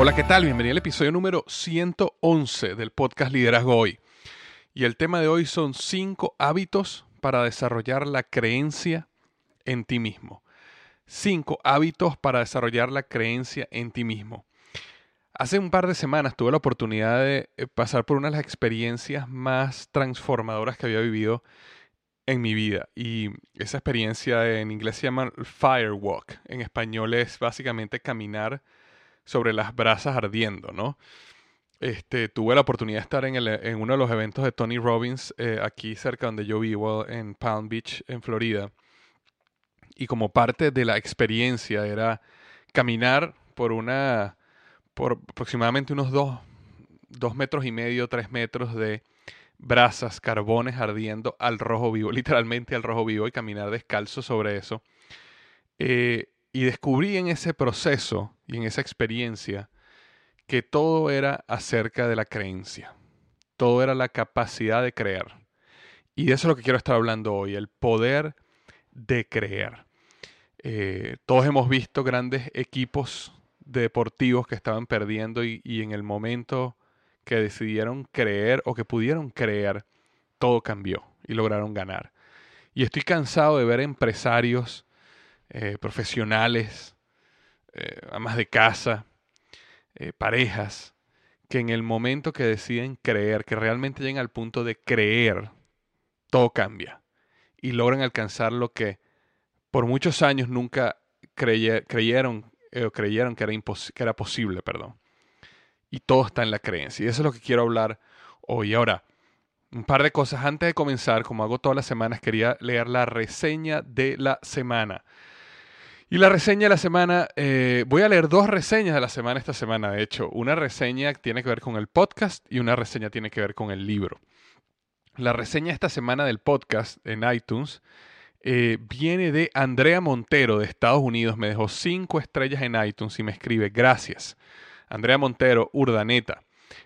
Hola, ¿qué tal? Bienvenido al episodio número 111 del podcast Liderazgo Hoy. Y el tema de hoy son 5 hábitos para desarrollar la creencia en ti mismo. 5 hábitos para desarrollar la creencia en ti mismo. Hace un par de semanas tuve la oportunidad de eh, pasar por una de las experiencias más transformadoras que había vivido en mi vida. Y esa experiencia en inglés se llama Firewalk. En español es básicamente caminar sobre las brasas ardiendo, ¿no? Este, tuve la oportunidad de estar en, en uno de los eventos de Tony Robbins eh, aquí cerca donde yo vivo, en Palm Beach, en Florida. Y como parte de la experiencia era caminar por una, por aproximadamente unos dos, dos metros y medio, tres metros de brasas, carbones ardiendo al rojo vivo, literalmente al rojo vivo y caminar descalzo sobre eso. Eh, y descubrí en ese proceso y en esa experiencia que todo era acerca de la creencia. Todo era la capacidad de creer. Y de eso es lo que quiero estar hablando hoy, el poder de creer. Eh, todos hemos visto grandes equipos deportivos que estaban perdiendo y, y en el momento que decidieron creer o que pudieron creer, todo cambió y lograron ganar. Y estoy cansado de ver empresarios eh, profesionales, eh, amas de casa, eh, parejas, que en el momento que deciden creer, que realmente llegan al punto de creer, todo cambia y logran alcanzar lo que por muchos años nunca creyeron creyeron que era, que posible, perdón. Y todo está en la creencia. Y eso es lo que quiero hablar hoy. Ahora, un par de cosas antes de comenzar, como hago todas las semanas, quería leer la reseña de la semana. Y la reseña de la semana, eh, voy a leer dos reseñas de la semana esta semana, de hecho. Una reseña tiene que ver con el podcast y una reseña tiene que ver con el libro. La reseña esta semana del podcast en iTunes eh, viene de Andrea Montero de Estados Unidos. Me dejó cinco estrellas en iTunes y me escribe, gracias. Andrea Montero, Urdaneta,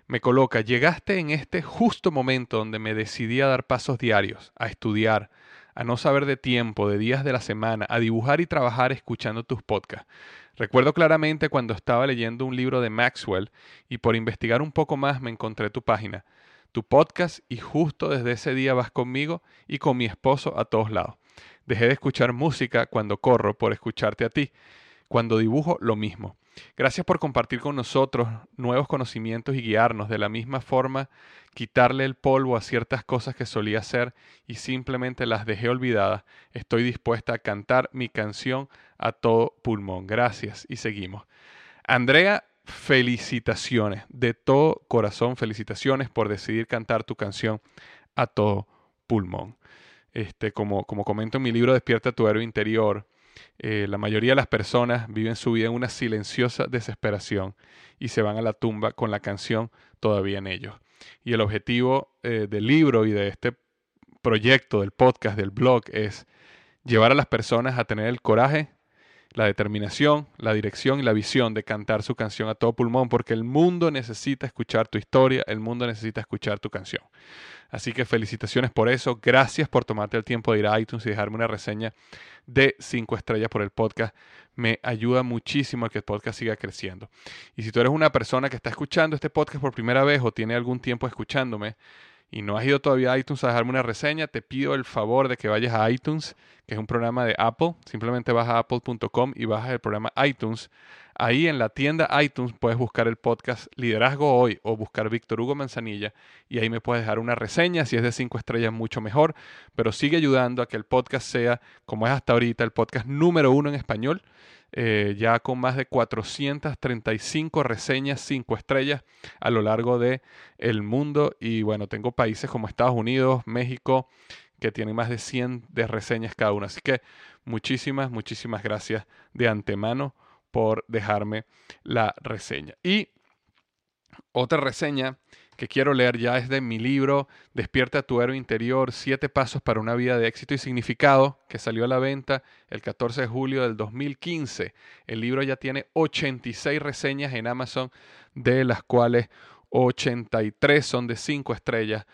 me coloca, llegaste en este justo momento donde me decidí a dar pasos diarios, a estudiar, a no saber de tiempo, de días de la semana, a dibujar y trabajar escuchando tus podcasts. Recuerdo claramente cuando estaba leyendo un libro de Maxwell y por investigar un poco más me encontré tu página, tu podcast y justo desde ese día vas conmigo y con mi esposo a todos lados. Dejé de escuchar música cuando corro por escucharte a ti. Cuando dibujo, lo mismo. Gracias por compartir con nosotros nuevos conocimientos y guiarnos de la misma forma, quitarle el polvo a ciertas cosas que solía hacer y simplemente las dejé olvidadas. Estoy dispuesta a cantar mi canción a todo pulmón. Gracias y seguimos. Andrea, felicitaciones, de todo corazón, felicitaciones por decidir cantar tu canción a todo pulmón. Este, como, como comento en mi libro Despierta tu héroe interior, eh, la mayoría de las personas viven su vida en una silenciosa desesperación y se van a la tumba con la canción todavía en ellos. Y el objetivo eh, del libro y de este proyecto, del podcast, del blog, es llevar a las personas a tener el coraje, la determinación, la dirección y la visión de cantar su canción a todo pulmón, porque el mundo necesita escuchar tu historia, el mundo necesita escuchar tu canción. Así que felicitaciones por eso. Gracias por tomarte el tiempo de ir a iTunes y dejarme una reseña de 5 estrellas por el podcast. Me ayuda muchísimo a que el podcast siga creciendo. Y si tú eres una persona que está escuchando este podcast por primera vez o tiene algún tiempo escuchándome, y no has ido todavía a iTunes a dejarme una reseña, te pido el favor de que vayas a iTunes, que es un programa de Apple. Simplemente vas a apple.com y bajas el programa iTunes. Ahí en la tienda iTunes puedes buscar el podcast Liderazgo Hoy o buscar Víctor Hugo Manzanilla y ahí me puedes dejar una reseña. Si es de cinco estrellas, mucho mejor. Pero sigue ayudando a que el podcast sea, como es hasta ahorita, el podcast número uno en español eh, ya con más de 435 reseñas 5 estrellas a lo largo de el mundo y bueno, tengo países como Estados Unidos, México, que tienen más de 100 de reseñas cada uno. Así que muchísimas, muchísimas gracias de antemano por dejarme la reseña. Y otra reseña que quiero leer ya es de mi libro Despierta tu héroe interior, siete pasos para una vida de éxito y significado, que salió a la venta el 14 de julio del 2015. El libro ya tiene 86 reseñas en Amazon, de las cuales 83 son de 5 estrellas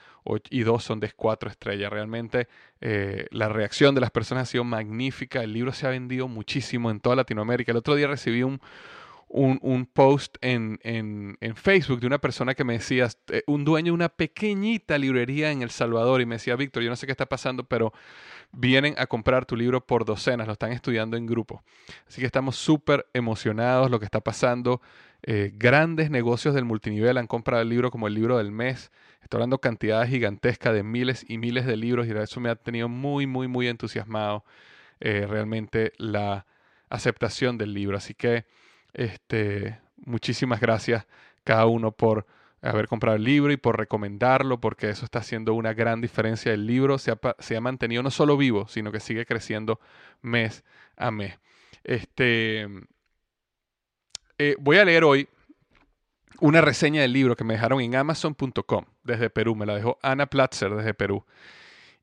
y 2 son de 4 estrellas. Realmente eh, la reacción de las personas ha sido magnífica. El libro se ha vendido muchísimo en toda Latinoamérica. El otro día recibí un, un, post en, en, en, Facebook de una persona que me decía, eh, un dueño de una pequeñita librería en El Salvador, y me decía, Víctor, yo no sé qué está pasando, pero vienen a comprar tu libro por docenas, lo están estudiando en grupo. Así que estamos súper emocionados lo que está pasando. Eh, grandes negocios del multinivel han comprado el libro como el libro del mes. Estoy hablando cantidades gigantescas de miles y miles de libros y eso me ha tenido muy, muy, muy entusiasmado eh, realmente la aceptación del libro. Así que este, muchísimas gracias cada uno por haber comprado el libro y por recomendarlo, porque eso está haciendo una gran diferencia. El libro se ha, mantenido no solo vivo, sino que sigue creciendo mes a mes. Este, eh, voy a leer hoy una reseña del libro que me dejaron en amazon.com desde Perú. Me la dejó Ana Platzer desde Perú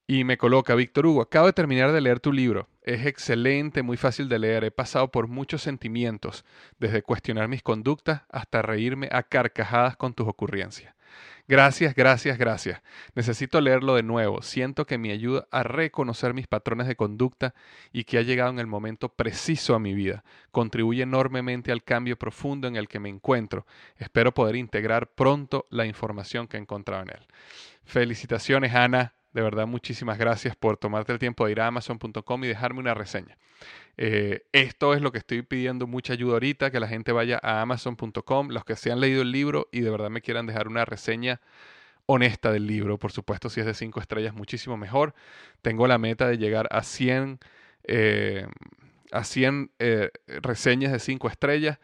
y me coloca, Víctor Hugo, acabo de terminar de leer tu libro. Es excelente, muy fácil de leer. He pasado por muchos sentimientos, desde cuestionar mis conductas hasta reírme a carcajadas con tus ocurrencias. Gracias, gracias, gracias. Necesito leerlo de nuevo. Siento que me ayuda a reconocer mis patrones de conducta y que ha llegado en el momento preciso a mi vida. Contribuye enormemente al cambio profundo en el que me encuentro. Espero poder integrar pronto la información que he encontrado en él. Felicitaciones, Ana. De verdad, muchísimas gracias por tomarte el tiempo de ir a amazon.com y dejarme una reseña. Eh, esto es lo que estoy pidiendo mucha ayuda ahorita, que la gente vaya a amazon.com, los que se han leído el libro y de verdad me quieran dejar una reseña honesta del libro. Por supuesto, si es de 5 estrellas, muchísimo mejor. Tengo la meta de llegar a 100, eh, a 100 eh, reseñas de 5 estrellas.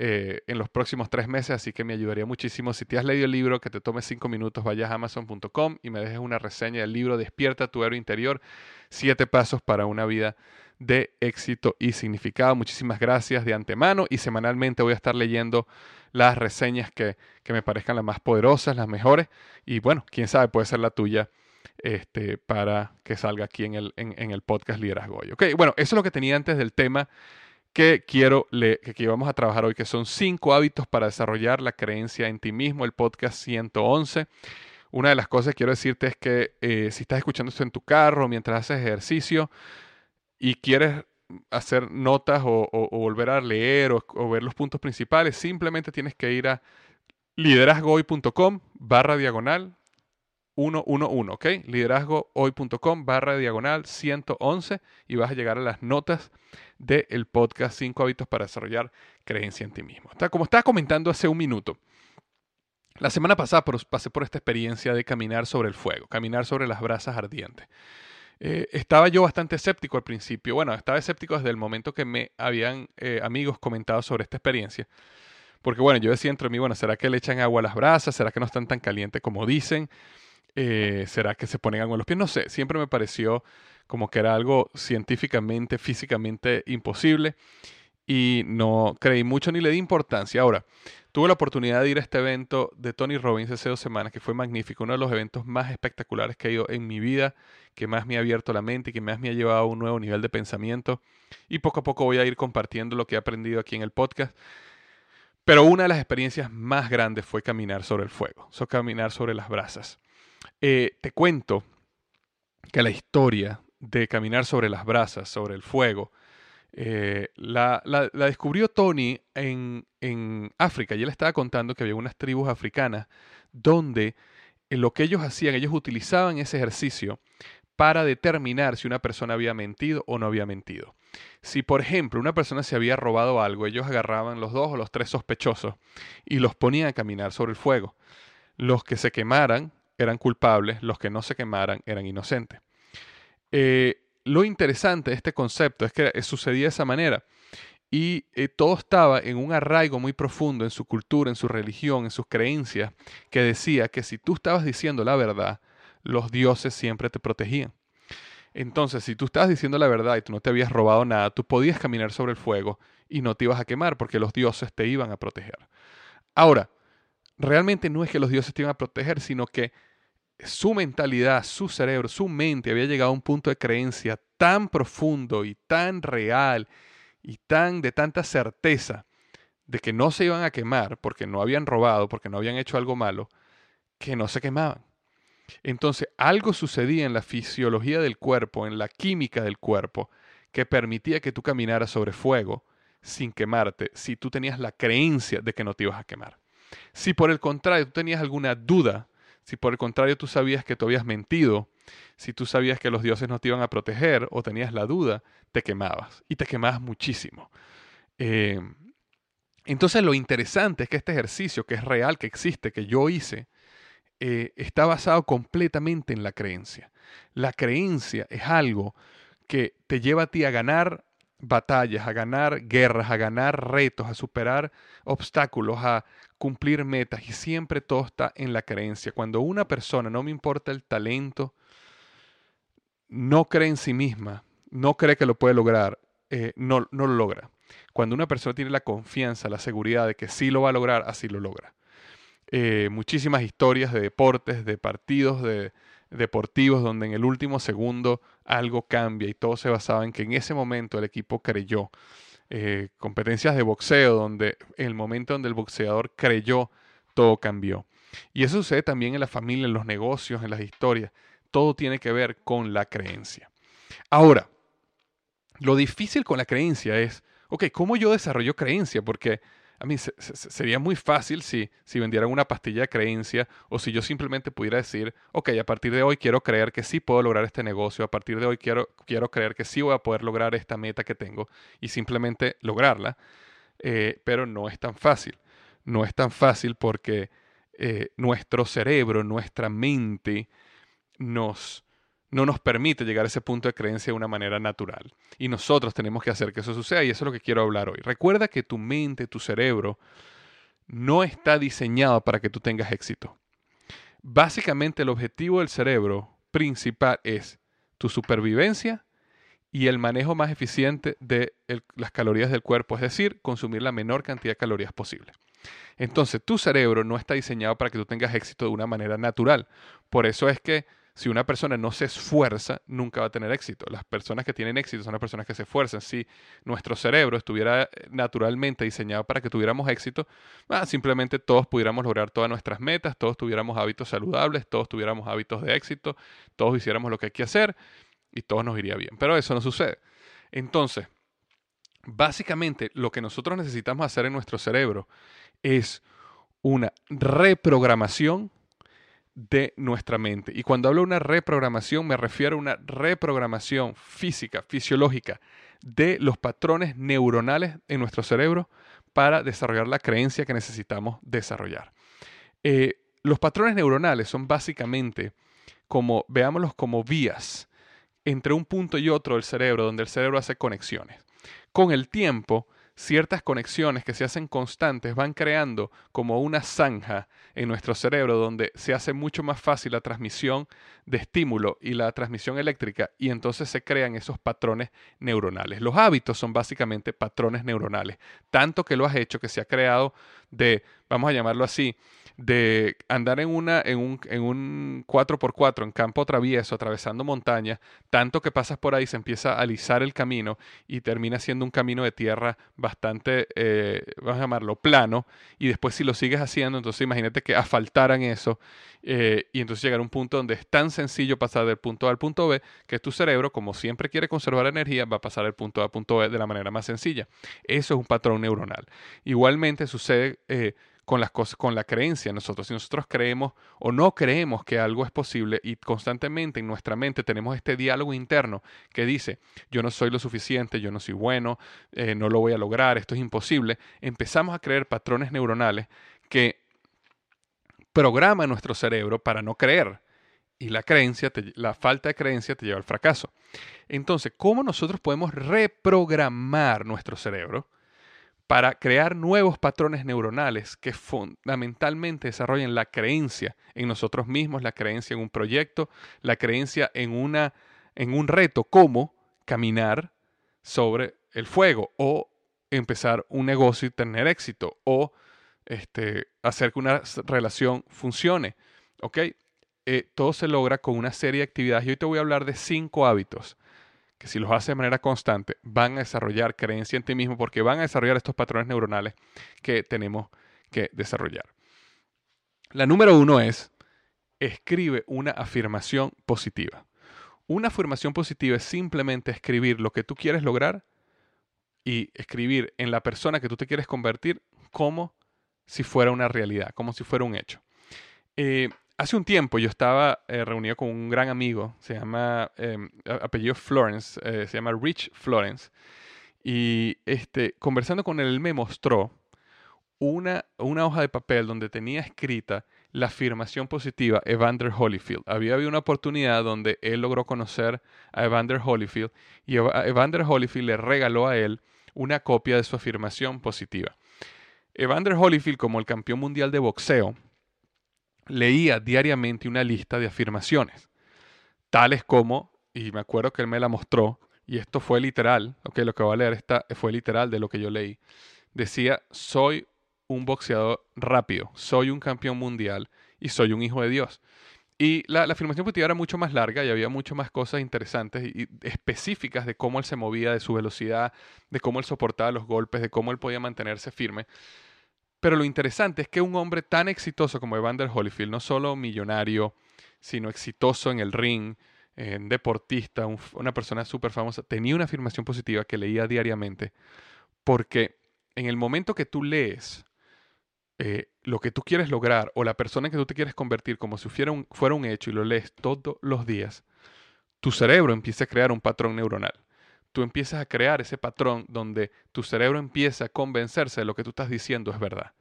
Eh, en los próximos tres meses, así que me ayudaría muchísimo si te has leído el libro, que te tome cinco minutos, vayas a amazon.com y me dejes una reseña del libro Despierta tu héroe interior, siete pasos para una vida de éxito y significado. Muchísimas gracias de antemano y semanalmente voy a estar leyendo las reseñas que, me parezcan las más poderosas, las mejores y bueno, quién sabe, puede ser la tuya. Este, para que salga aquí en el, en, el podcast Liderazgo Hoy. Ok, bueno, eso es lo que tenía antes del tema que quiero le que, vamos a trabajar hoy, que son cinco hábitos para desarrollar la creencia en ti mismo, el podcast 111. Una de las cosas que quiero decirte es que eh, si estás escuchando esto en tu carro mientras haces ejercicio y quieres hacer notas o, volver a leer o, ver los puntos principales, simplemente tienes que ir a liderazgoy.com barra diagonal 111, ¿ok? Liderazgohoy.com barra diagonal 111 y vas a llegar a las notas del podcast 5 hábitos para desarrollar creencia en ti mismo. Como estaba comentando hace un minuto, la semana pasada pasé por esta experiencia de caminar sobre el fuego, caminar sobre las brasas ardientes. Eh, estaba yo bastante escéptico al principio. Bueno, estaba escéptico desde el momento que me habían eh, amigos comentado sobre esta experiencia. Porque bueno, yo decía entre mí, bueno, ¿será que le echan agua a las brasas? ¿Será que no están tan calientes como dicen? Eh, ¿Será que se ponen algo en los pies? No sé, siempre me pareció como que era algo científicamente, físicamente imposible y no creí mucho ni le di importancia. Ahora, tuve la oportunidad de ir a este evento de Tony Robbins hace dos semanas, que fue magnífico, uno de los eventos más espectaculares que he ido en mi vida, que más me ha abierto la mente y que más me ha llevado a un nuevo nivel de pensamiento. Y poco a poco voy a ir compartiendo lo que he aprendido aquí en el podcast. Pero una de las experiencias más grandes fue caminar sobre el fuego, so, caminar sobre las brasas. Eh, te cuento que la historia de caminar sobre las brasas, sobre el fuego, eh, la, descubrió Tony en, en, África y él estaba contando que había unas tribus africanas donde eh, lo que ellos hacían, ellos utilizaban ese ejercicio para determinar si una persona había mentido o no había mentido. Si, por ejemplo, una persona se había robado algo, ellos agarraban los dos o los tres sospechosos y los ponían a caminar sobre el fuego. Los que se quemaran eran culpables, los que no se quemaran eran inocentes. Eh, lo interesante de este concepto es que sucedía de esa manera y eh, todo estaba en un arraigo muy profundo en su cultura, en su religión, en sus creencias, que decía que si tú estabas diciendo la verdad, los dioses siempre te protegían. Entonces, si tú estabas diciendo la verdad y tú no te habías robado nada, tú podías caminar sobre el fuego y no te ibas a quemar porque los dioses te iban a proteger. Ahora, realmente no es que los dioses te iban a proteger, sino que su mentalidad, su cerebro, su mente había llegado a un punto de creencia tan profundo y tan real y tan de tanta certeza de que no se iban a quemar porque no habían robado, porque no habían hecho algo malo, que no se quemaban. Entonces, algo sucedía en la fisiología del cuerpo, en la química del cuerpo, que permitía que tú caminaras sobre fuego sin quemarte, si tú tenías la creencia de que no te ibas a quemar. Si por el contrario tú tenías alguna duda, si por el contrario tú sabías que tú habías mentido, si tú sabías que los dioses no te iban a proteger o tenías la duda, te quemabas y te quemabas muchísimo. Eh, entonces lo interesante es que este ejercicio, que es real, que existe, que yo hice, eh, está basado completamente en la creencia. La creencia es algo que te lleva a ti a ganar batallas, a ganar guerras, a ganar retos, a superar obstáculos, a cumplir metas y siempre todo está en la creencia. Cuando una persona, no me importa el talento, no cree en sí misma, no cree que lo puede lograr, eh, no, lo logra. Cuando una persona tiene la confianza, la seguridad de que sí lo va a lograr, así lo logra. Eh, muchísimas historias de deportes, de partidos, de, deportivos donde en el último segundo algo cambia y todo se basaba en que en ese momento el equipo creyó. Eh, competencias de boxeo donde el momento donde el boxeador creyó, todo cambió. Y eso sucede también en la familia, en los negocios, en las historias. Todo tiene que ver con la creencia. Ahora, lo difícil con la creencia es, ok, ¿cómo yo desarrollo creencia? Porque a mí sería muy fácil si, si vendieran una pastilla de creencia o si yo simplemente pudiera decir, ok, a partir de hoy quiero creer que sí puedo lograr este negocio, a partir de hoy quiero, quiero creer que sí voy a poder lograr esta meta que tengo y simplemente lograrla, eh, pero no es tan fácil. No es tan fácil porque eh, nuestro cerebro, nuestra mente nos no nos permite llegar a ese punto de creencia de una manera natural. Y nosotros tenemos que hacer que eso suceda y eso es lo que quiero hablar hoy. Recuerda que tu mente, tu cerebro, no está diseñado para que tú tengas éxito. Básicamente el objetivo del cerebro principal es tu supervivencia y el manejo más eficiente de las calorías del cuerpo, es decir, consumir la menor cantidad de calorías posible. Entonces, tu cerebro no está diseñado para que tú tengas éxito de una manera natural. Por eso es que si una persona no se esfuerza, nunca va a tener éxito. Las personas que tienen éxito son las personas que se esfuerzan. Si nuestro cerebro estuviera eh, naturalmente diseñado para que tuviéramos éxito, ah, simplemente todos pudiéramos lograr todas nuestras metas, todos tuviéramos hábitos saludables, todos tuviéramos hábitos de éxito, todos hiciéramos lo que hay que hacer y todos nos iría bien. Pero eso no sucede. Entonces, básicamente lo que nosotros necesitamos hacer en nuestro cerebro es una reprogramación de nuestra mente. Y cuando hablo de una reprogramación, me refiero a una reprogramación física, fisiológica, de los patrones neuronales en nuestro cerebro para desarrollar la creencia que necesitamos desarrollar. Eh, los patrones neuronales son básicamente como, veámoslos como vías entre un punto y otro del cerebro, donde el cerebro hace conexiones. Con el tiempo, ciertas conexiones que se hacen constantes van creando como una zanja en nuestro cerebro donde se hace mucho más fácil la transmisión de estímulo y la transmisión eléctrica y entonces se crean esos patrones neuronales. Los hábitos son básicamente patrones neuronales, tanto que lo has hecho que se ha creado de, vamos a llamarlo así, de andar en, una, en, un, en un 4x4 en campo travieso, atravesando montañas, tanto que pasas por ahí, se empieza a alisar el camino y termina siendo un camino de tierra bastante, eh, vamos a llamarlo, plano, y después si lo sigues haciendo, entonces imagínate que asfaltaran eso, eh, y entonces llegar a un punto donde es tan sencillo pasar del punto A al punto B, que tu cerebro, como siempre quiere conservar energía, va a pasar del punto A al punto B de la manera más sencilla. Eso es un patrón neuronal. Igualmente sucede... Eh, con las cosas, con la creencia nosotros. Si nosotros creemos o no creemos que algo es posible y constantemente en nuestra mente tenemos este diálogo interno que dice, yo no soy lo suficiente, yo no soy bueno, eh, no lo voy a lograr, esto es imposible, empezamos a creer patrones neuronales que programan nuestro cerebro para no creer. Y la creencia, la falta de creencia te lleva al fracaso. Entonces, ¿cómo nosotros podemos reprogramar nuestro cerebro? Para crear nuevos patrones neuronales que fundamentalmente desarrollen la creencia en nosotros mismos, la creencia en un proyecto, la creencia en, una, en un reto como caminar sobre el fuego o empezar un negocio y tener éxito o este, hacer que una relación funcione. Eh, todo se logra con una serie de actividades. Y hoy te voy a hablar de cinco hábitos que si los hace de manera constante, van a desarrollar creencia en ti mismo porque van a desarrollar estos patrones neuronales que tenemos que desarrollar. La número uno es, escribe una afirmación positiva. Una afirmación positiva es simplemente escribir lo que tú quieres lograr y escribir en la persona que tú te quieres convertir como si fuera una realidad, como si fuera un hecho. Eh, hace un tiempo yo estaba eh, reunido con un gran amigo, se llama, em, apellido Florence, eh, se llama Rich Florence, y este, conversando con él, él me mostró una, una hoja de papel donde tenía escrita la afirmación positiva Evander Holyfield. Había habido una oportunidad donde él logró conocer a Evander Holyfield y Evander Holyfield le regaló a él una copia de su afirmación positiva. Evander Holyfield, como el campeón mundial de boxeo, leía diariamente una lista de afirmaciones, tales como, y me acuerdo que él me la mostró, y esto fue literal, ok, lo que voy a leer está, fue literal de lo que yo leí. Decía, soy un boxeador rápido, soy un campeón mundial y soy un hijo de Dios. Y la, afirmación positiva era mucho más larga y había mucho más cosas interesantes y específicas de cómo él se movía, de su velocidad, de cómo él soportaba los golpes, de cómo él podía mantenerse firme. Pero lo interesante es que un hombre tan exitoso como Evander Holyfield, no solo millonario, sino exitoso en el ring, deportista, una persona súper famosa, tenía una afirmación positiva que leía diariamente, porque en el momento que tú lees eh, lo que tú quieres lograr o la persona que tú te quieres convertir como si fuera un hecho y lo lees todos los días, tu cerebro empieza a crear un patrón neuronal tú empiezas a crear ese patrón donde tu cerebro empieza a convencerse de lo que tú estás diciendo es verdad.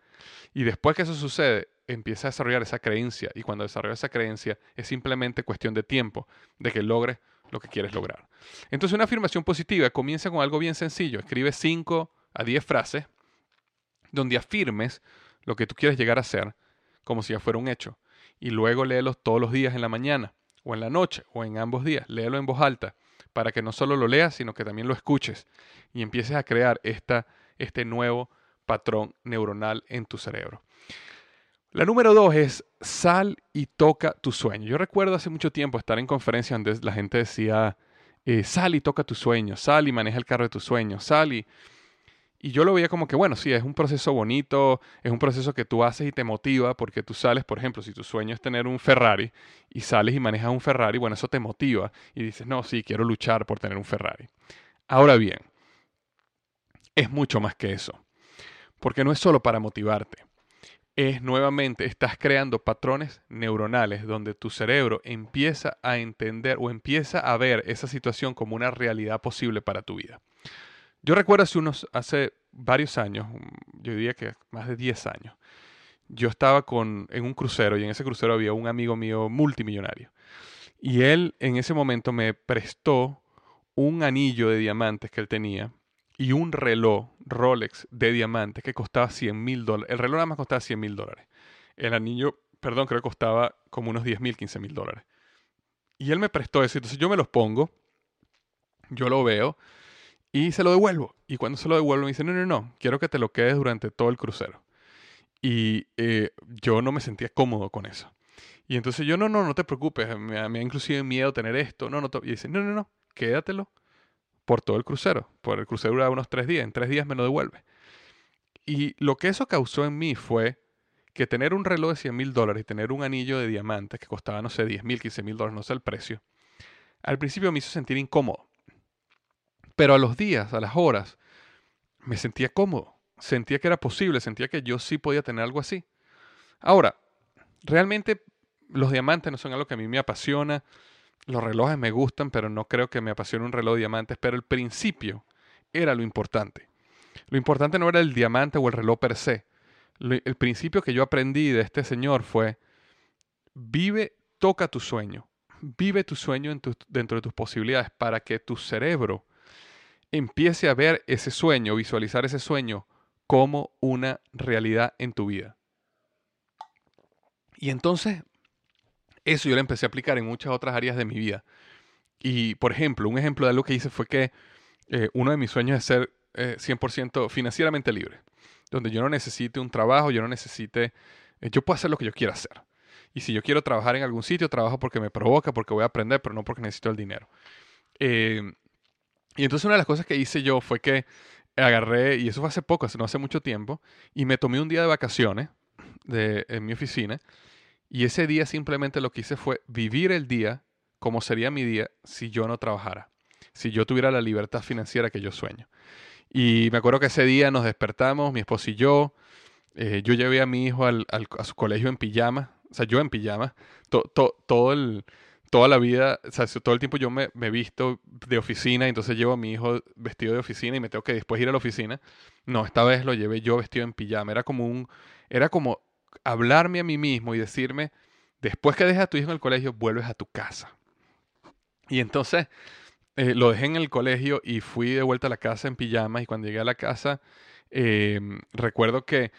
Y después que eso sucede, empieza a desarrollar esa creencia. Y cuando desarrolla esa creencia, es simplemente cuestión de tiempo de que logres lo que quieres lograr. Entonces, una afirmación positiva comienza con algo bien sencillo. Escribe 5 a 10 frases donde afirmes lo que tú quieres llegar a ser como si ya fuera un hecho. Y luego léelos todos los días en la mañana, o en la noche, o en ambos días. Léelo en voz alta para que no solo lo leas, sino que también lo escuches y empieces a crear esta, este nuevo patrón neuronal en tu cerebro. La número dos es sal y toca tu sueño. Yo recuerdo hace mucho tiempo estar en conferencias donde la gente decía, eh, sal y toca tu sueño, sal y maneja el carro de tu sueño, sal y... Y yo lo veía como que, bueno, sí, es un proceso bonito, es un proceso que tú haces y te motiva porque tú sales, por ejemplo, si tu sueño es tener un Ferrari y sales y manejas un Ferrari, bueno, eso te motiva y dices, no, sí, quiero luchar por tener un Ferrari. Ahora bien, es mucho más que eso, porque no es solo para motivarte. es nuevamente, estás creando patrones neuronales donde tu cerebro empieza a entender o empieza a ver esa situación como una realidad posible para tu vida. Yo recuerdo hace, unos, hace varios años, yo diría que más de 10 años, yo estaba con, en un crucero y en ese crucero había un amigo mío multimillonario. Y él en ese momento me prestó un anillo de diamantes que él tenía y un reloj Rolex de diamantes que costaba 100 mil dólares. El reloj nada más costaba 100 mil dólares. El anillo, perdón, creo que costaba como unos 10 mil, 15 mil dólares. Y él me prestó eso. Entonces yo me los pongo, yo lo veo y se lo devuelvo. Y cuando se lo devuelvo me dice, no, no, no, quiero que te lo quedes durante todo el crucero. Y eh, yo no me sentía cómodo con eso. Y entonces yo, no, no, no te preocupes, me, da inclusive miedo tener esto. No, no, y dice, no, no, no, quédatelo por todo el crucero. Por el crucero dura unos tres días. En tres días me lo devuelve. Y lo que eso causó en mí fue que tener un reloj de 100 mil dólares y tener un anillo de diamantes que costaba, no sé, 10 mil, 15 mil dólares, no sé el precio, al principio me hizo sentir incómodo. Pero a los días, a las horas, me sentía cómodo. Sentía que era posible, sentía que yo sí podía tener algo así. Ahora, realmente los diamantes no son algo que a mí me apasiona. Los relojes me gustan, pero no creo que me apasione un reloj de diamantes. Pero el principio era lo importante. Lo importante no era el diamante o el reloj per se. el principio que yo aprendí de este señor fue, vive, toca tu sueño. Vive tu sueño dentro de tus posibilidades para que tu cerebro empiece a ver ese sueño, visualizar ese sueño como una realidad en tu vida. Y entonces eso yo lo empecé a aplicar en muchas otras áreas de mi vida. Y, por ejemplo, un ejemplo de algo que hice fue que eh, uno de mis sueños es ser 100% eh, financieramente libre, donde yo no necesite un trabajo, yo no necesite, eh, yo puedo hacer lo que yo quiera hacer. Y si yo quiero trabajar en algún sitio, trabajo porque me provoca, porque voy a aprender, pero no porque necesito el dinero. Y entonces una de las cosas que hice yo fue que agarré, y eso fue hace poco, hace no hace mucho tiempo, y me tomé un día de vacaciones de, en mi oficina y ese día simplemente lo que hice fue vivir el día como sería mi día si yo no trabajara, si yo tuviera la libertad financiera que yo sueño. Y me acuerdo que ese día nos despertamos, mi esposo y yo, eh, yo llevé a mi hijo al, a su colegio en pijama, o sea, yo en pijama, todo el, toda la vida, o sea, todo el tiempo yo me, me visto de oficina, entonces llevo a mi hijo vestido de oficina y me tengo que después ir a la oficina. No, esta vez lo llevé yo vestido en pijama, era como un, era como hablarme a mí mismo y decirme, después que dejas a tu hijo en el colegio, vuelves a tu casa. Y entonces eh, lo dejé en el colegio y fui de vuelta a la casa en pijama y cuando llegué a la casa, em, recuerdo que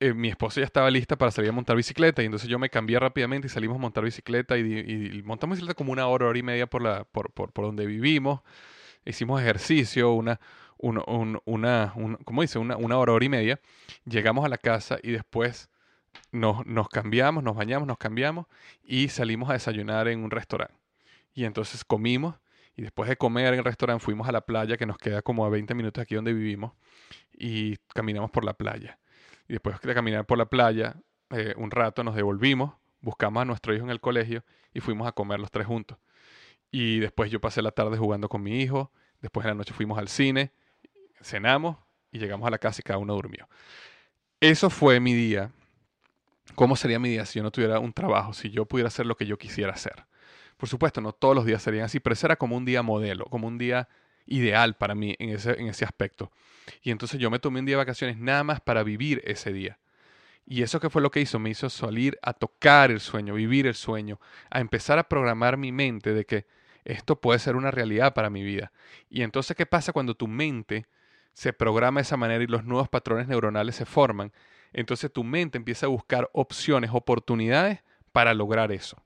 eh, mi esposa ya estaba lista para salir a montar bicicleta y entonces yo me cambié rápidamente y salimos a montar bicicleta y, montamos bicicleta como una hora, hora y media por, la, por, por, por donde vivimos. Hicimos ejercicio, una, una, una, ¿cómo dice? Una, una hora, hora y media. Llegamos a la casa y después nos, cambiamos, nos bañamos, nos cambiamos y salimos a desayunar en un restaurante. Y entonces comimos y después de comer en el restaurante fuimos a la playa que nos queda como a 20 minutos aquí donde vivimos y caminamos por la playa. Y después de caminar por la playa eh, un rato nos devolvimos, buscamos a nuestro hijo en el colegio y fuimos a comer los tres juntos. Y después yo pasé la tarde jugando con mi hijo, después de la noche fuimos al cine, cenamos y llegamos a la casa y cada uno durmió. Eso fue mi día ¿Cómo sería mi día si yo no tuviera un trabajo, si yo pudiera hacer lo que yo quisiera hacer? Por supuesto, no todos los días serían así, pero era como un día modelo, como un día ideal para mí en ese, en ese aspecto. Y entonces yo me tomé un día de vacaciones nada más para vivir ese día. Y eso que fue lo que hizo, me hizo salir a tocar el sueño, vivir el sueño, a empezar a programar mi mente de que esto puede ser una realidad para mi vida. Y entonces, ¿qué pasa cuando tu mente se programa de esa manera y los nuevos patrones neuronales se forman? entonces tu mente empieza a buscar opciones, oportunidades para lograr eso.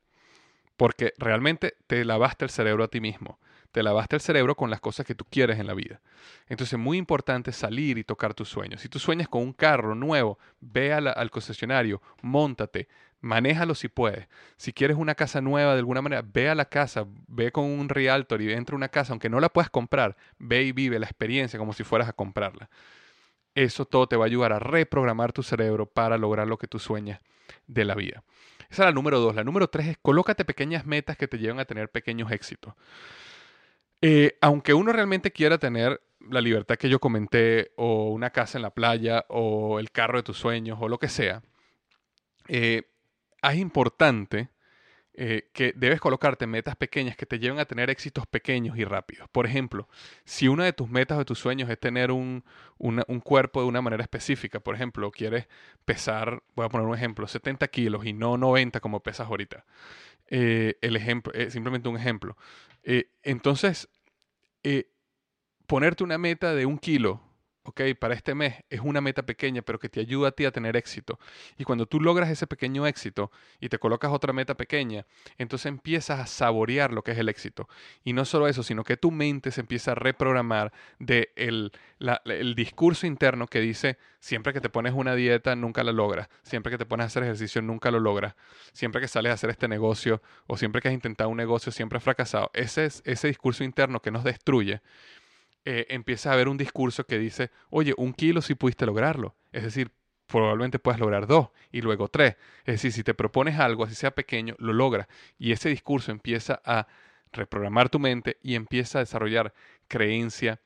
Porque realmente te lavaste el cerebro a ti mismo. Te lavaste el cerebro con las cosas que tú quieres en la vida. Entonces es muy importante salir y tocar tus sueños. Si tú sueñas con un carro nuevo, ve al concesionario, montate, manéjalo si puedes. Si quieres una casa nueva de alguna manera, ve a la casa, ve con un realtor y entra a una casa, aunque no la puedas comprar, ve y vive la experiencia como si fueras a comprarla. Eso todo te va a ayudar a reprogramar tu cerebro para lograr lo que tú sueñas de la vida. Esa es la número dos. La número tres es colócate pequeñas metas que te lleven a tener pequeños éxitos. Eh, aunque uno realmente quiera tener la libertad que yo comenté, o una casa en la playa, o el carro de tus sueños, o lo que sea, eh, es importante eh, que debes colocarte metas pequeñas que te lleven a tener éxitos pequeños y rápidos. Por ejemplo, si una de tus metas o de tus sueños es tener un, cuerpo de una manera específica, por ejemplo, quieres pesar, voy a poner un ejemplo, 70 kilos y no 90 como pesas ahorita. El ejemplo, simplemente un ejemplo. Entonces, ponerte una meta de un kilo ok, para este mes es una meta pequeña, pero que te ayuda a ti a tener éxito. Y cuando tú logras ese pequeño éxito y te colocas otra meta pequeña, entonces empiezas a saborear lo que es el éxito. Y no solo eso, sino que tu mente se empieza a reprogramar de el, el discurso interno que dice, siempre que te pones una dieta, nunca la logras. Siempre que te pones a hacer ejercicio, nunca lo logras. Siempre que sales a hacer este negocio o siempre que has intentado un negocio, siempre has fracasado. Ese es ese discurso interno que nos destruye eh, empieza a haber un discurso que dice, oye, un kilo sí pudiste lograrlo. Es decir, probablemente puedas lograr dos y luego tres. Es decir, si te propones algo, así sea pequeño, lo logras. Y ese discurso empieza a reprogramar tu mente y empieza a desarrollar creencia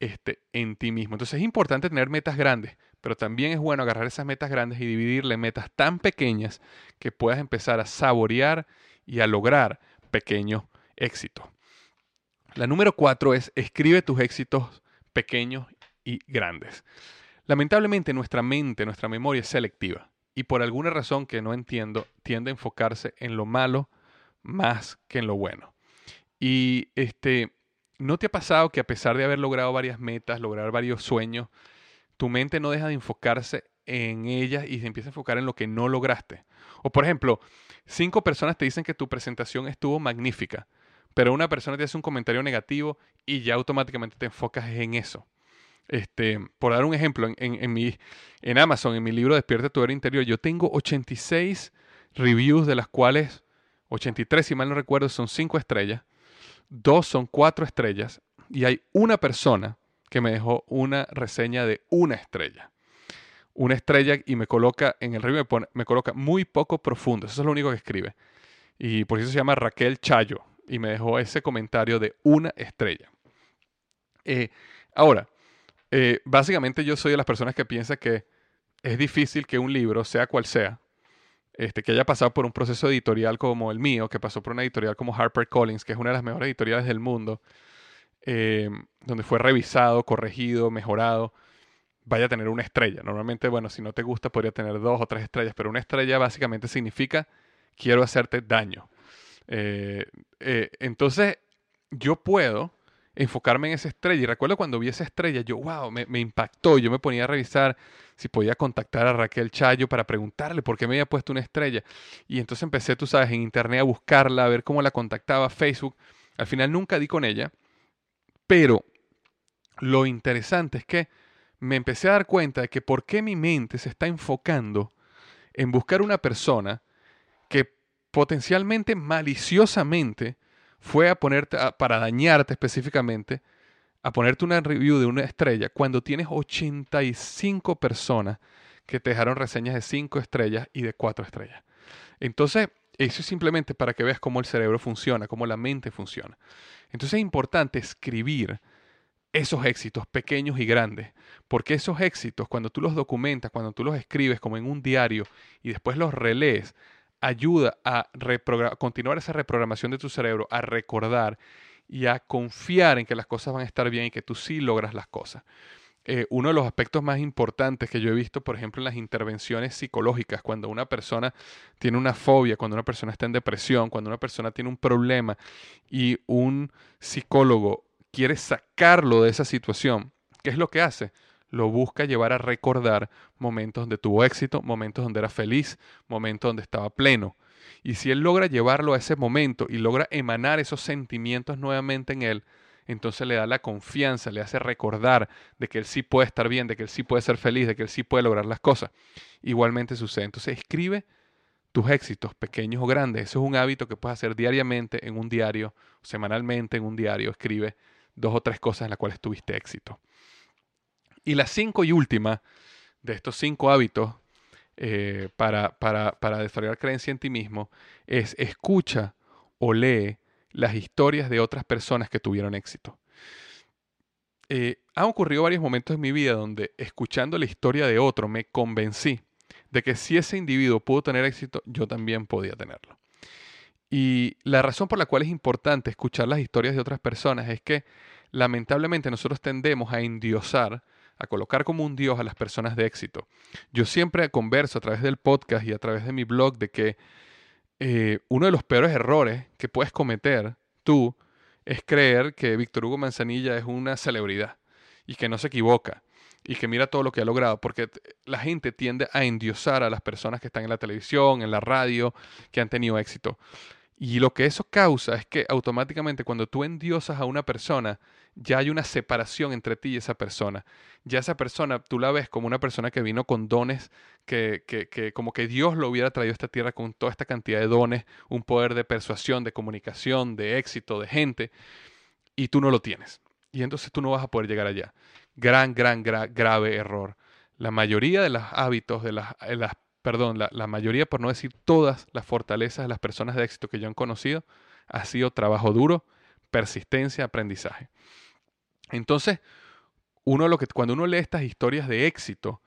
este, en ti mismo. Entonces es importante tener metas grandes, pero también es bueno agarrar esas metas grandes y dividirle metas tan pequeñas que puedas empezar a saborear y a lograr pequeños éxitos. La número cuatro es escribe tus éxitos pequeños y grandes. Lamentablemente nuestra mente, nuestra memoria es selectiva y por alguna razón que no entiendo tiende a enfocarse en lo malo más que en lo bueno. Y este, ¿no te ha pasado que a pesar de haber logrado varias metas, lograr varios sueños, tu mente no deja de enfocarse en ellas y se empieza a enfocar en lo que no lograste? O por ejemplo, cinco personas te dicen que tu presentación estuvo magnífica, pero una persona te hace un comentario negativo y ya automáticamente te enfocas en eso. Este, por dar un ejemplo, en, Amazon, en mi libro Despierta tu era interior, yo tengo 86 reviews, de las cuales 83, si mal no recuerdo, son 5 estrellas, dos son 4 estrellas, y hay una persona que me dejó una reseña de una estrella. Una estrella y me coloca en el review, me, me coloca muy poco profundo, eso es lo único que escribe. Y por eso se llama Raquel Chayo y me dejó ese comentario de una estrella. Eh, ahora, eh, básicamente yo soy de las personas que piensa que es difícil que un libro, sea cual sea, este, que haya pasado por un proceso editorial como el mío, que pasó por una editorial como HarperCollins, que es una de las mejores editoriales del mundo, eh, donde fue revisado, corregido, mejorado, vaya a tener una estrella. Normalmente, bueno, si no te gusta podría tener dos o tres estrellas, pero una estrella básicamente significa quiero hacerte daño. Eh, eh, entonces, yo puedo enfocarme en esa estrella. Y recuerdo cuando vi esa estrella, yo, wow, me, me, impactó. Yo me ponía a revisar si podía contactar a Raquel Chayo para preguntarle por qué me había puesto una estrella. Y entonces empecé, tú sabes, en internet a buscarla, a ver cómo la contactaba, Facebook. Al final nunca di con ella. Pero lo interesante es que me empecé a dar cuenta de que por qué mi mente se está enfocando en buscar una persona potencialmente maliciosamente fue a ponerte, para dañarte específicamente, a ponerte una review de una estrella cuando tienes 85 personas que te dejaron reseñas de 5 estrellas y de 4 estrellas. Entonces, eso es simplemente para que veas cómo el cerebro funciona, cómo la mente funciona. Entonces es importante escribir esos éxitos pequeños y grandes, porque esos éxitos, cuando tú los documentas, cuando tú los escribes como en un diario y después los relees, ayuda a continuar esa reprogramación de tu cerebro, a recordar y a confiar en que las cosas van a estar bien y que tú sí logras las cosas. Eh, uno de los aspectos más importantes que yo he visto, por ejemplo, en las intervenciones psicológicas, cuando una persona tiene una fobia, cuando una persona está en depresión, cuando una persona tiene un problema y un psicólogo quiere sacarlo de esa situación, ¿qué es lo que hace? Lo busca llevar a recordar momentos donde tuvo éxito, momentos donde era feliz, momentos donde estaba pleno. Y si él logra llevarlo a ese momento y logra emanar esos sentimientos nuevamente en él, entonces le da la confianza, le hace recordar de que él sí puede estar bien, de que él sí puede ser feliz, de que él sí puede lograr las cosas. Igualmente sucede. Entonces escribe tus éxitos, pequeños o grandes. Eso es un hábito que puedes hacer diariamente en un diario, semanalmente en un diario. Escribe dos o tres cosas en las cuales tuviste éxito. Y la cinco y última de estos cinco hábitos eh, para, para, desarrollar creencia en ti mismo es escucha o lee las historias de otras personas que tuvieron éxito. Eh, han ocurrido varios momentos en mi vida donde escuchando la historia de otro me convencí de que si ese individuo pudo tener éxito, yo también podía tenerlo. Y la razón por la cual es importante escuchar las historias de otras personas es que lamentablemente nosotros tendemos a endiosar, a colocar como un dios a las personas de éxito. Yo siempre converso a través del podcast y a través de mi blog de que eh, uno de los peores errores que puedes cometer tú es creer que Víctor Hugo Manzanilla es una celebridad y que no se equivoca y que mira todo lo que ha logrado, porque la gente tiende a endiosar a las personas que están en la televisión, en la radio, que han tenido éxito. Y lo que eso causa es que automáticamente cuando tú endiosas a una persona, ya hay una separación entre ti y esa persona. Ya esa persona, tú la ves como una persona que vino con dones, que, que, que como que Dios lo hubiera traído a esta tierra con toda esta cantidad de dones, un poder de persuasión, de comunicación, de éxito, de gente, y tú no lo tienes. Y entonces tú no vas a poder llegar allá. Gran, gran, grave error. La mayoría de los hábitos, de las, de las perdón, la, mayoría, por no decir todas las fortalezas de las personas de éxito que yo he conocido, ha sido trabajo duro, persistencia, aprendizaje. Entonces, uno lo que, cuando uno lee estas historias de éxito,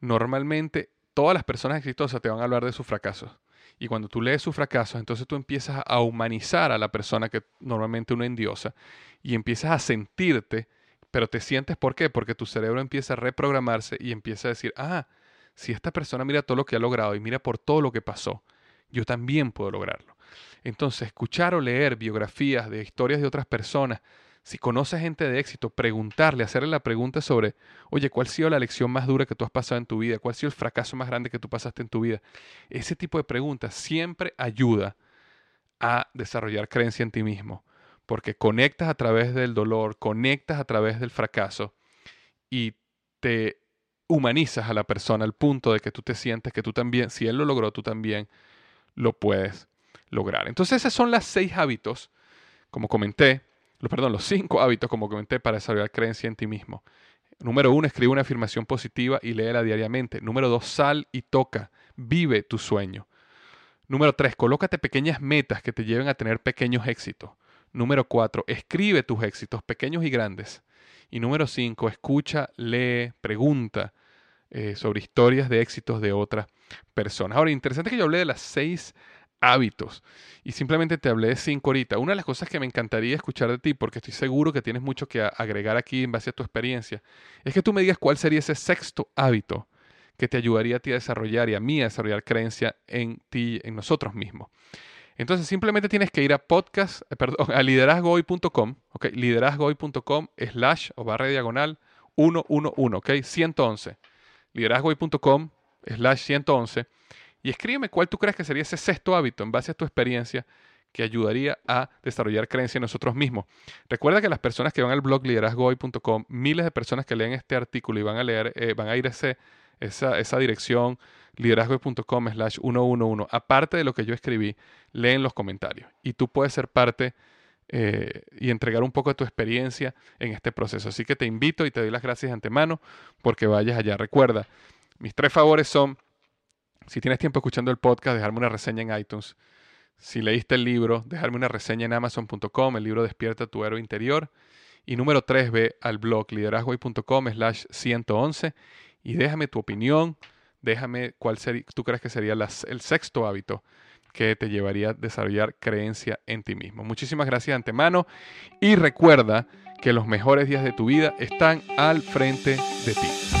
normalmente todas las personas exitosas te van a hablar de sus fracasos. Y cuando tú lees sus fracasos, entonces tú empiezas a humanizar a la persona que normalmente uno endiosa y empiezas a sentirte, pero te sientes ¿por qué? Porque tu cerebro empieza a reprogramarse y empieza a decir, ah, si esta persona mira todo lo que ha logrado y mira por todo lo que pasó, yo también puedo lograrlo. Entonces, escuchar o leer biografías de historias de otras personas, si conoces gente de éxito, preguntarle, hacerle la pregunta sobre, oye, ¿cuál ha sido la lección más dura que tú has pasado en tu vida? ¿Cuál ha sido el fracaso más grande que tú pasaste en tu vida? Ese tipo de preguntas siempre ayuda a desarrollar creencia en ti mismo, porque conectas a través del dolor, conectas a través del fracaso y te humanizas a la persona al punto de que tú te sientes que tú también, si él lo logró, tú también lo puedes lograr. Entonces esos son las seis hábitos, como comenté, perdón, los cinco hábitos, como comenté, para desarrollar creencia en ti mismo. Número uno, escribe una afirmación positiva y léela diariamente. Número dos, sal y toca, vive tu sueño. Número tres, colócate pequeñas metas que te lleven a tener pequeños éxitos. Número cuatro, escribe tus éxitos, pequeños y grandes. Y número cinco, escucha, lee, pregunta eh, sobre historias de éxitos de otras personas. Ahora, interesante que yo hablé de las seis hábitos y simplemente te hablé de cinco ahorita. Una de las cosas que me encantaría escuchar de ti, porque estoy seguro que tienes mucho que agregar aquí en base a tu experiencia, es que tú me digas cuál sería ese sexto hábito que te ayudaría a ti a desarrollar y a mí a desarrollar creencia en ti, en nosotros mismos. Entonces simplemente tienes que ir a podcast, eh, perdón, a liderazgohoy.com, ok, liderazgohoy.com slash o barra diagonal 111, ok, 111. liderazgohoy.com slash 111 y escríbeme cuál tú crees que sería ese sexto hábito en base a tu experiencia que ayudaría a desarrollar creencia en nosotros mismos. Recuerda que las personas que van al blog liderazgohoy.com, miles de personas que leen este artículo y van a leer, eh, van a ir a ese, esa, dirección liderazgo.com slash 111. Aparte de lo que yo escribí, leen los comentarios y tú puedes ser parte eh, y entregar un poco de tu experiencia en este proceso. Así que te invito y te doy las gracias de antemano porque vayas allá. Recuerda, mis tres favores son, si tienes tiempo escuchando el podcast, dejarme una reseña en iTunes. Si leíste el libro, dejarme una reseña en amazon.com, el libro Despierta tu héroe interior. Y número tres, ve al blog liderazgo.com slash 111 y déjame tu opinión, déjame cuál tú crees que sería el sexto hábito que te llevaría a desarrollar creencia en ti mismo. Muchísimas gracias de antemano y recuerda que los mejores días de tu vida están al frente de ti.